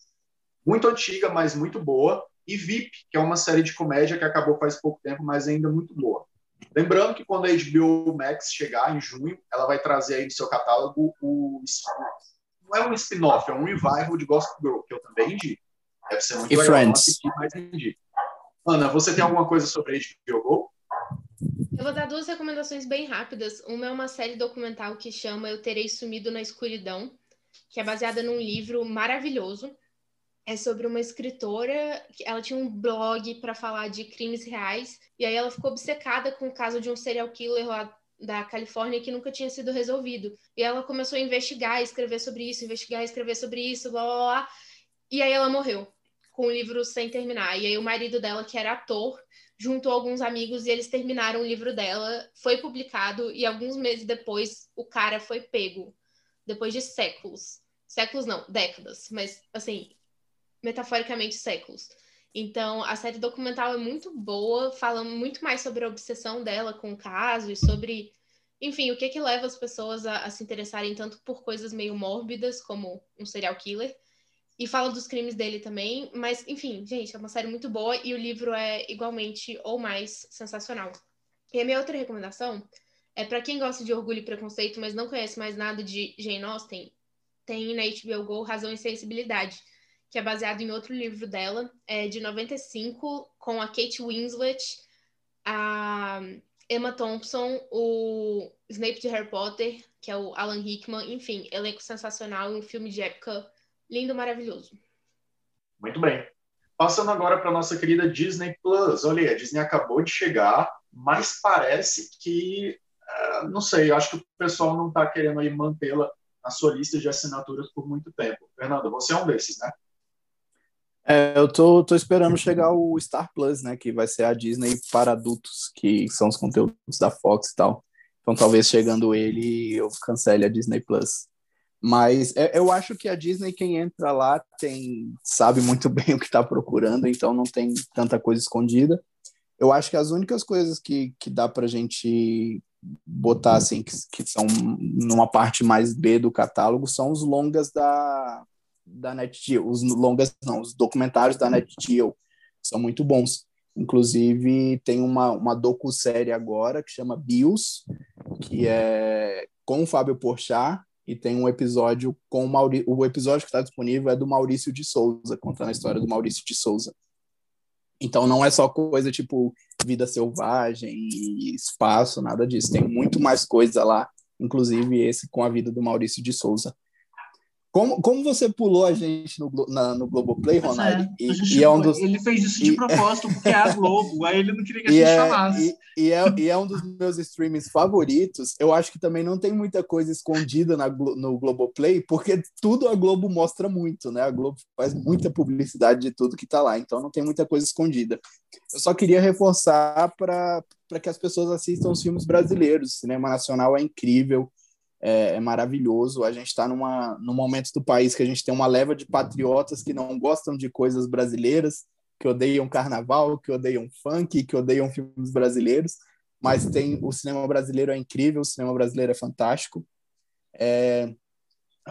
muito antiga, mas muito boa, e VIP, que é uma série de comédia que acabou faz pouco tempo, mas ainda muito boa. Lembrando que quando a HBO Max chegar em junho, ela vai trazer aí no seu catálogo o não é um spin-off, é um revival de Gospel Girl, que eu também indico. Deve ser muito e legal Friends. mas indico. Ana, você tem alguma coisa sobre HBO Go? Eu vou dar duas recomendações bem rápidas. Uma é uma série documental que chama Eu Terei Sumido na Escuridão, que é baseada num livro maravilhoso. É sobre uma escritora, ela tinha um blog para falar de crimes reais, e aí ela ficou obcecada com o caso de um serial killer lá da Califórnia que nunca tinha sido resolvido. E ela começou a investigar, escrever sobre isso, investigar, escrever sobre isso, blá blá blá. E aí ela morreu com o livro sem terminar. E aí o marido dela, que era ator, juntou alguns amigos e eles terminaram o livro dela. Foi publicado e alguns meses depois o cara foi pego. Depois de séculos. Séculos não, décadas, mas assim, metaforicamente séculos. Então, a série documental é muito boa, fala muito mais sobre a obsessão dela com o caso e sobre, enfim, o que que leva as pessoas a, a se interessarem tanto por coisas meio mórbidas, como um serial killer, e fala dos crimes dele também, mas, enfim, gente, é uma série muito boa e o livro é igualmente ou mais sensacional. E a minha outra recomendação é para quem gosta de Orgulho e Preconceito, mas não conhece mais nada de Jane Austen, tem na HBO Go Razão e Sensibilidade que é baseado em outro livro dela, é de 95, com a Kate Winslet, a Emma Thompson, o Snape de Harry Potter, que é o Alan Rickman, enfim, elenco sensacional um filme de época lindo, maravilhoso. Muito bem. Passando agora para nossa querida Disney Plus. Olha, a Disney acabou de chegar, mas parece que, uh, não sei, acho que o pessoal não está querendo aí mantê-la na sua lista de assinaturas por muito tempo. Fernanda, você é um desses, né? É, eu tô, tô esperando chegar o Star Plus, né? Que vai ser a Disney para adultos, que são os conteúdos da Fox e tal. Então talvez chegando ele eu cancele a Disney Plus. Mas é, eu acho que a Disney, quem entra lá, tem sabe muito [LAUGHS] bem o que está procurando, então não tem tanta coisa escondida. Eu acho que as únicas coisas que, que dá para a gente botar assim, que, que são numa parte mais B do catálogo, são os longas da, da NetGeo, os longas não, os documentários da NetGeo, são muito bons. Inclusive, tem uma, uma docu-série agora que chama Bios, que é com o Fábio Porchat, e tem um episódio com o Maurício. O episódio que está disponível é do Maurício de Souza, contando a história do Maurício de Souza. Então não é só coisa tipo vida selvagem e espaço, nada disso. Tem muito mais coisa lá, inclusive esse com a vida do Maurício de Souza. Como, como você pulou a gente no, na, no Globoplay, Ronaldo? É, e, e é um dos, ele fez isso de e, propósito, porque é a Globo, aí ele não queria que a [LAUGHS] gente é, falasse. E, é, e é um dos meus streamings favoritos. Eu acho que também não tem muita coisa escondida na, no Globoplay, porque tudo a Globo mostra muito, né? A Globo faz muita publicidade de tudo que está lá, então não tem muita coisa escondida. Eu só queria reforçar para que as pessoas assistam os filmes brasileiros. O cinema nacional é incrível é, é maravilhoso. A gente está num momento do país que a gente tem uma leva de patriotas que não gostam de coisas brasileiras, que odeiam carnaval, que odeiam funk, que odeiam filmes brasileiros, mas tem o cinema brasileiro é incrível, o cinema brasileiro é fantástico. É,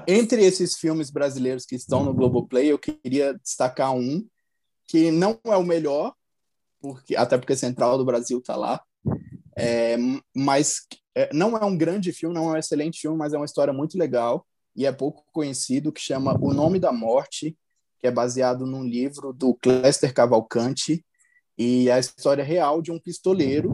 entre esses filmes brasileiros que estão no Globoplay, eu queria destacar um que não é o melhor, porque até porque Central do Brasil está lá, é, mas é, não é um grande filme, não é um excelente filme, mas é uma história muito legal e é pouco conhecido, que chama O Nome da Morte, que é baseado num livro do Cléster Cavalcante, e é a história real de um pistoleiro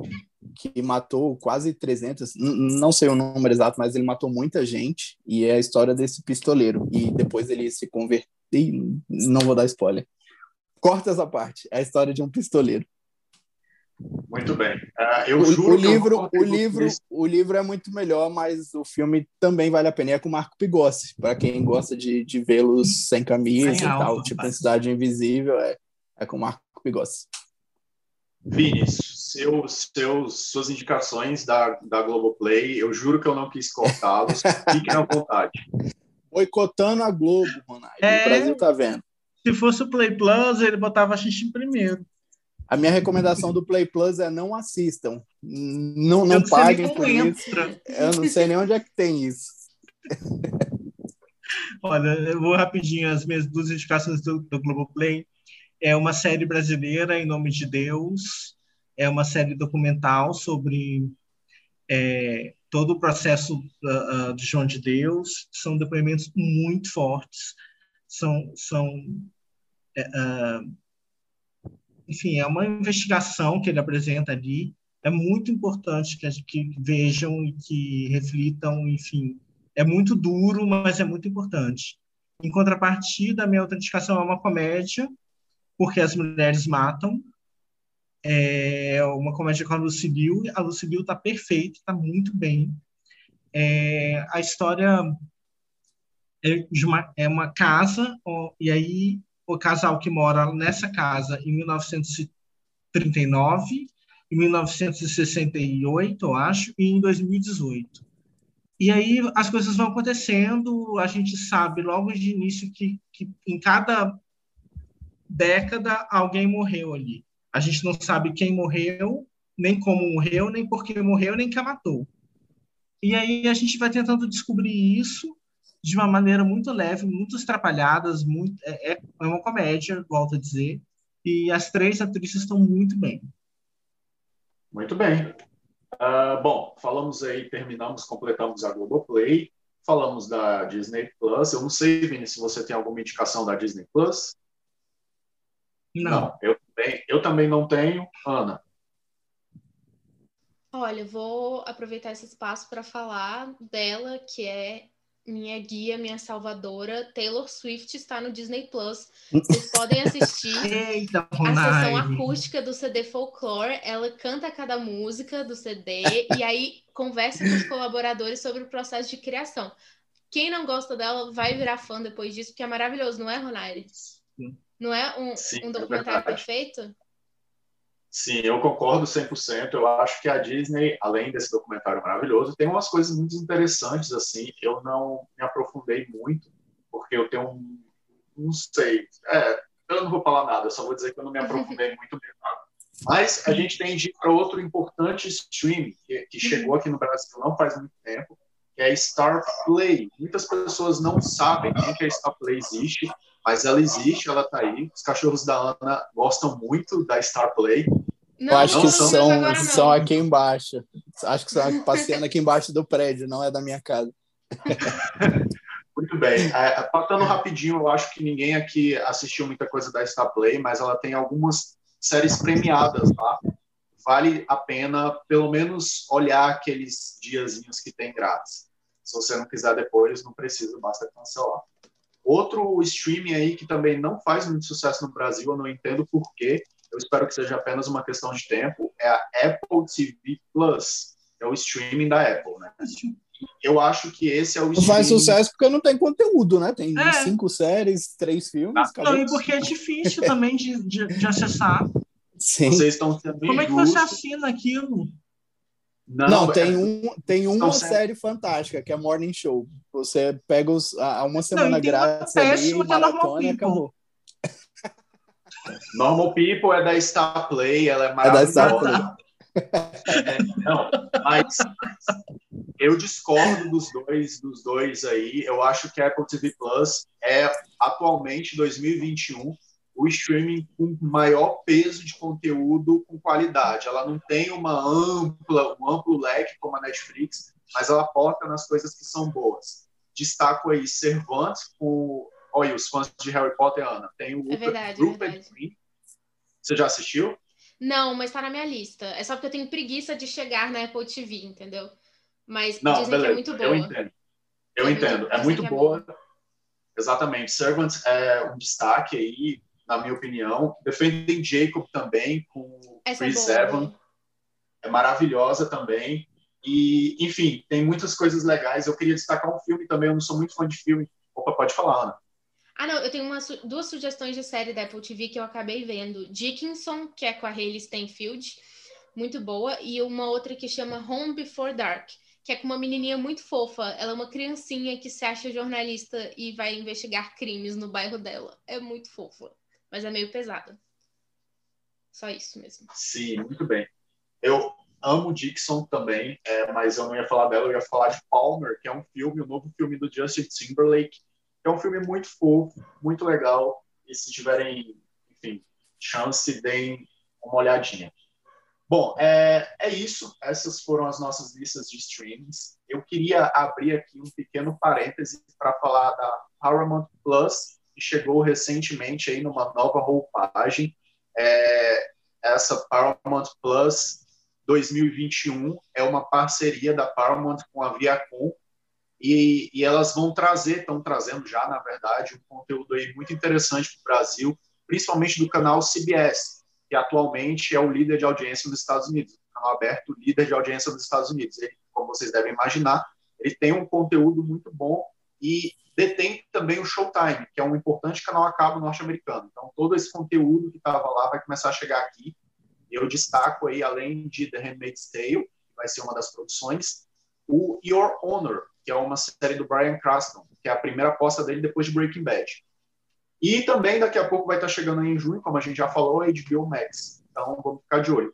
que matou quase 300, não sei o número exato, mas ele matou muita gente, e é a história desse pistoleiro. E depois ele se converteu, não vou dar spoiler. Corta essa parte, é a história de um pistoleiro. Muito bem. Uh, eu o, juro o livro, o livro, o livro é muito melhor, mas o filme também vale a pena. E é com o Marco Pigossi, para quem gosta de, de vê-los sem camisa sem e alto, tal, tipo Cidade Invisível, é, é com o Marco Pigossi. Vini, seus, seus, suas indicações da, da Globoplay, eu juro que eu não quis cortá-los. [LAUGHS] Fiquem à vontade. Boicotando a Globo, Ronaldo. É, o Brasil tá vendo. Se fosse o Play Plus, ele botava a xixi primeiro. A minha recomendação do Play Plus é não assistam. Não, não paguem por entra. isso. Eu não sei nem onde é que tem isso. Olha, eu vou rapidinho as minhas duas indicações do, do Globoplay. É uma série brasileira, Em Nome de Deus. É uma série documental sobre é, todo o processo uh, uh, de João de Deus. São depoimentos muito fortes. São, são uh, enfim, é uma investigação que ele apresenta ali. É muito importante que, que vejam e que reflitam, enfim. É muito duro, mas é muito importante. Em contrapartida, a minha outra indicação é uma comédia, porque as mulheres matam. É uma comédia com a Lucille. A Lucille está perfeita, está muito bem. É, a história é, uma, é uma casa, ó, e aí o casal que mora nessa casa em 1939, em 1968, eu acho, e em 2018. E aí as coisas vão acontecendo, a gente sabe logo de início que, que em cada década alguém morreu ali. A gente não sabe quem morreu, nem como morreu, nem por que morreu, nem quem matou. E aí a gente vai tentando descobrir isso de uma maneira muito leve, muito estrapalhadas, muito, é, é, é uma comédia, volto a dizer, e as três atrizes estão muito bem. Muito bem. Uh, bom, falamos aí, terminamos, completamos a Globoplay. falamos da Disney Plus. Eu não sei, Vini, se você tem alguma indicação da Disney Plus. Não. não eu, também, eu também não tenho. Ana. Olha, vou aproveitar esse espaço para falar dela, que é minha guia, minha salvadora, Taylor Swift está no Disney Plus. Vocês [LAUGHS] podem assistir Eita, a sessão acústica do CD Folklore. Ela canta cada música do CD e aí conversa com os colaboradores sobre o processo de criação. Quem não gosta dela vai virar fã depois disso, porque é maravilhoso, não é, Ronaire? Não é um, Sim, um é documentário verdade. perfeito? Sim, eu concordo 100%. Eu acho que a Disney, além desse documentário maravilhoso, tem umas coisas muito interessantes, assim. Eu não me aprofundei muito, porque eu tenho um... Não sei. É, eu não vou falar nada, eu só vou dizer que eu não me aprofundei [LAUGHS] muito mesmo. tá? Mas a gente tem de ir para outro importante stream que, que chegou aqui no Brasil não faz muito tempo, que é Star Play. Muitas pessoas não sabem que a Star Play existe, mas ela existe, ela tá aí. Os cachorros da Ana gostam muito da Star Play. Não, Eu acho que são são aqui embaixo. Acho que são passeando aqui embaixo do prédio, não é da minha casa. [LAUGHS] Muito bem. É, passando rapidinho, eu acho que ninguém aqui assistiu muita coisa da Star Play, mas ela tem algumas séries premiadas lá. Vale a pena, pelo menos, olhar aqueles diazinhos que tem grátis. Se você não quiser depois, não precisa, basta cancelar. Outro streaming aí que também não faz muito sucesso no Brasil, eu não entendo por quê, eu espero que seja apenas uma questão de tempo, é a Apple TV Plus, é o streaming da Apple, né? Eu acho que esse é o Não streaming... faz sucesso porque não tem conteúdo, né? Tem É. cinco séries, três filmes. Ah. Não, e porque é difícil também de, de, de acessar. Sim. Vocês estão sendo Como é que você assina aquilo? Não, tem, é- um, tem uma série fantástica, que é Morning Show. Você pega os, a, uma semana e tem uma grátis ali, é Normal maratona e People. acabou. [LAUGHS] Normal People é da Star Play, ela é É da Star maravilhosa. [LAUGHS] É, não, mas eu discordo dos dois, dos dois aí. Eu acho que a Apple TV Plus é atualmente 2021 o streaming com maior peso de conteúdo com qualidade. Ela não tem uma ampla, um amplo leque como a Netflix, mas ela aporta nas coisas que são boas. Destaco aí Cervantes com Olha, os fãs de Harry Potter, Ana. Tem o É verdade, é Rupert verdade. Green. Você já assistiu? Não, mas tá na minha lista. É só porque eu tenho preguiça de chegar na Apple TV, entendeu? Mas Não, dizem beleza. que é muito boa. Eu entendo. Eu Dizem- entendo. É dizem muito é boa. Exatamente. Servants é um destaque aí, na minha opinião. Defendem Jacob também, com Essa é Chris. Evans. É maravilhosa também. E, enfim, tem muitas coisas legais. Eu queria destacar um filme também. Eu não sou muito fã de filme. Opa, pode falar, Ana. Ah, não, eu tenho uma duas sugestões de série da Apple TV que eu acabei vendo. Dickinson, que é com a Hayley Steinfeld, muito boa, e uma outra que chama Home Before Dark, que é com uma menininha muito fofa. Ela é uma criancinha que se acha jornalista e vai investigar crimes no bairro dela. É muito fofa, mas é meio pesada. Só isso mesmo. Sim, muito bem. Eu amo Dixon também, é, mas eu não ia falar dela, eu ia falar de Palmer, que é um filme, o novo filme do Justin Timberlake, que é um filme muito fofo, muito legal, e se tiverem, enfim, chance, deem uma olhadinha. Bom, é, é isso. Essas foram as nossas listas de streams. Eu queria abrir aqui um pequeno parêntese para falar da Paramount Plus, que chegou recentemente aí numa nova roupagem. É, essa Paramount Plus 2021 é uma parceria da Paramount com a Viacom e, e elas vão trazer, estão trazendo já, na verdade, um conteúdo aí muito interessante para o Brasil, principalmente do canal CBS, que atualmente é o líder de audiência nos Estados Unidos, o canal aberto líder de audiência nos Estados Unidos. Ele, como vocês devem imaginar, ele tem um conteúdo muito bom e detém também o Showtime, que é um importante canal a cabo norte-americano. Então, todo esse conteúdo que estava lá vai começar a chegar aqui. Eu destaco aí, além de The Handmaid's Tale, que vai ser uma das produções, o Your Honor, que é uma série do Brian Cranston, que é a primeira aposta dele depois de Breaking Bad. E também daqui a pouco vai estar chegando aí em junho, como a gente já falou, a HBO Max. Então vamos ficar de olho.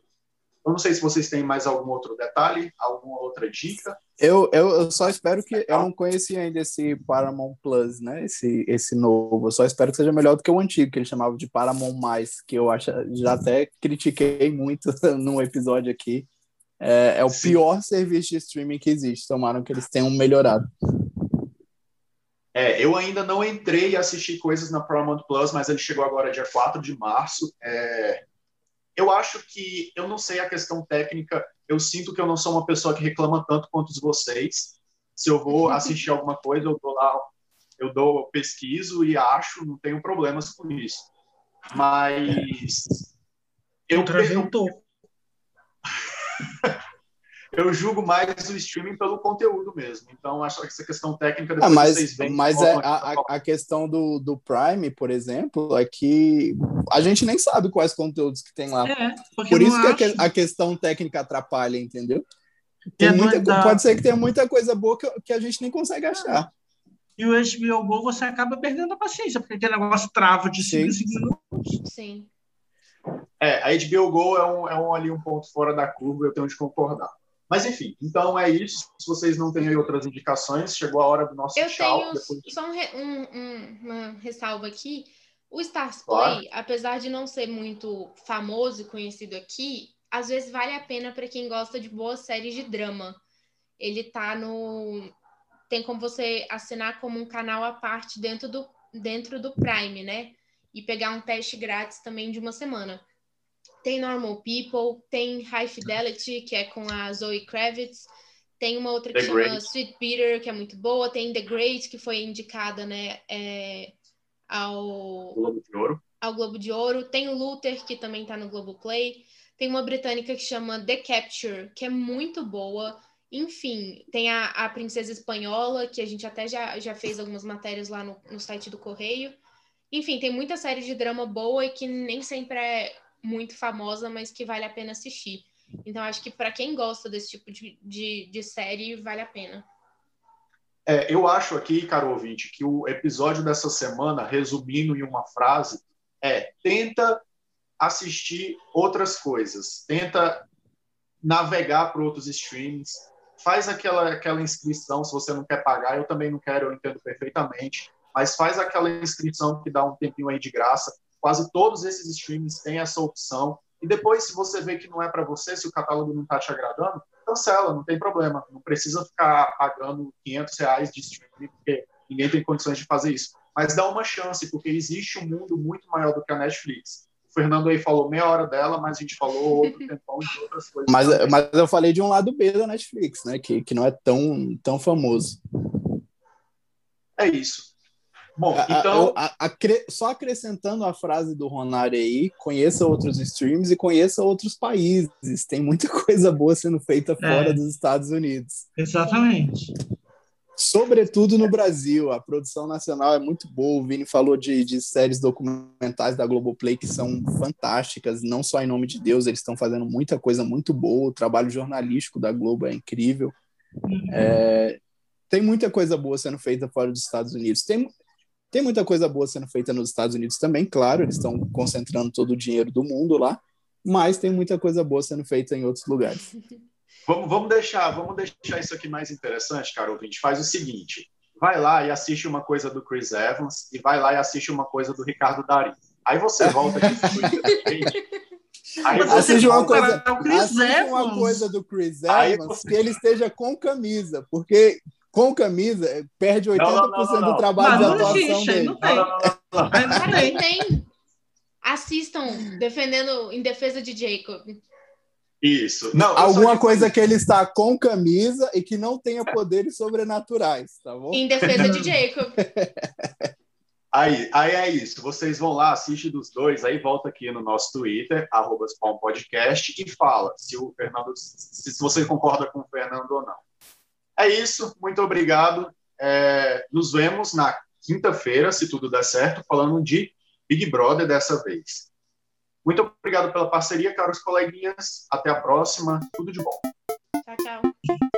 Eu não sei se vocês têm mais algum outro detalhe, alguma outra dica. Eu, eu, eu só espero que. Eu não conheci ainda esse Paramount Plus, né? Esse, esse novo. Eu só espero que seja melhor do que o antigo, que eles chamavam de Paramount Mais, que eu acho, já até critiquei muito [LAUGHS] num episódio aqui. É, é o Sim. pior serviço de streaming que existe. Tomaram que eles tenham melhorado. É, eu ainda não entrei e assisti coisas na Paramount Plus, mas ele chegou agora dia 4 de março. É, eu acho que, eu não sei a questão técnica, eu sinto que eu não sou uma pessoa que reclama tanto quanto vocês. Se eu vou assistir alguma coisa, eu dou lá, eu dou, pesquiso e acho, não tenho problemas com isso. Mas eu, eu, [LAUGHS] eu julgo mais o streaming pelo conteúdo mesmo. Então, acho que essa questão técnica depois ah, mas, vocês veem. Mas é, a, a, questão do, do Prime, por exemplo, é que a gente nem sabe quais conteúdos que tem lá. É, por isso que acho... a, questão técnica atrapalha, entendeu? Tem muita, da... Pode ser que tenha muita coisa boa que, que a gente nem consegue achar. E o HBO Go você acaba perdendo a paciência, porque aquele negócio trava de 5 minutos. Sim. É, a HBO Go é um, é um ali um ponto fora da curva, eu tenho de concordar. Mas enfim, então é isso. Se vocês não têm outras indicações, chegou a hora do nosso eu tchau. Tenho depois... só um, um, uma ressalva aqui. O Stars Play, claro. apesar de não ser muito famoso e conhecido aqui, às vezes vale a pena para quem gosta de boas séries de drama. Ele tá no. Tem como você assinar como um canal à parte dentro do, dentro do Prime, né? E pegar um teste grátis também de uma semana tem Normal People, tem High Fidelity, que é com a Zoe Kravitz, tem uma outra que The chama Great. Sweet Peter, que é muito boa, tem The Great, que foi indicada, né, é, ao Globo de Ouro. Ao Globo de Ouro, tem Luther, que também está no Globo Play, tem uma britânica que chama The Capture, que é muito boa. Enfim, tem a, a Princesa Espanhola, que a gente até já, já fez algumas matérias lá no, no site do Correio. Enfim, tem muita série de drama boa e que nem sempre é muito famosa, mas que vale a pena assistir. Então, acho que para quem gosta desse tipo de, de, de, série, vale a pena. É, eu acho aqui, caro ouvinte, que o episódio dessa semana, resumindo em uma frase, é tenta assistir outras coisas, tenta navegar para outros streams, faz aquela, aquela inscrição, se você não quer pagar, eu também não quero, eu entendo perfeitamente, mas faz aquela inscrição que dá um tempinho aí de graça, Quase todos esses streamings têm essa opção. E depois, se você vê que não é para você, se o catálogo não está te agradando, cancela, não tem problema. Não precisa ficar pagando 500 reais de streaming, porque ninguém tem condições de fazer isso. Mas dá uma chance, porque existe um mundo muito maior do que a Netflix. O Fernando aí falou meia hora dela, mas a gente falou outro tempão de outras coisas. Mas, mas eu falei de um lado B da Netflix, né? Que, que não é tão, tão famoso. É isso. Bom, então. A, a, a, só acrescentando a frase do Ronário aí, conheça outros streams e conheça outros países. Tem muita [LAUGHS] coisa boa sendo feita fora é. dos Estados Unidos. Exatamente. Sobretudo no Brasil, a produção nacional é muito boa. O Vini falou de, de séries documentais da Globoplay que são fantásticas, não só em nome de Deus, eles estão fazendo muita coisa muito boa. O trabalho jornalístico da Globo é incrível. Uhum. É, tem muita coisa boa sendo feita fora dos Estados Unidos. Tem, tem muita coisa boa sendo feita nos Estados Unidos também, claro, eles estão concentrando todo o dinheiro do mundo lá, mas tem muita coisa boa sendo feita em outros lugares. [LAUGHS] Vamos, vamos deixar, vamos deixar isso aqui mais interessante, cara ouvinte. Faz o seguinte: vai lá e assiste uma coisa do Chris Evans e vai lá e assiste uma coisa do Ricardo Dari. Aí você volta aqui Aí assiste uma coisa, assiste uma coisa do Chris Evans você... que ele esteja com camisa, porque com camisa, perde 80% não, não, não, do trabalho de atuação dele. Não tem. Não, tem. tem. Assistam defendendo em defesa de Jacob. Isso. Não, Alguma coisa que ele está com camisa e que não tenha poderes sobrenaturais, tá bom? Em defesa de Jacob. [LAUGHS] Aí, aí é isso. Vocês vão lá, assiste dos dois, aí volta aqui no nosso Twitter, arroba Podcast, e fala se o Fernando, se, se você concorda com o Fernando ou não. É isso, muito obrigado. É, nos vemos na quinta-feira, se tudo der certo, falando de Big Brother dessa vez. Muito obrigado pela parceria, caros coleguinhas. Até a próxima. Tudo de bom. Tchau, tchau.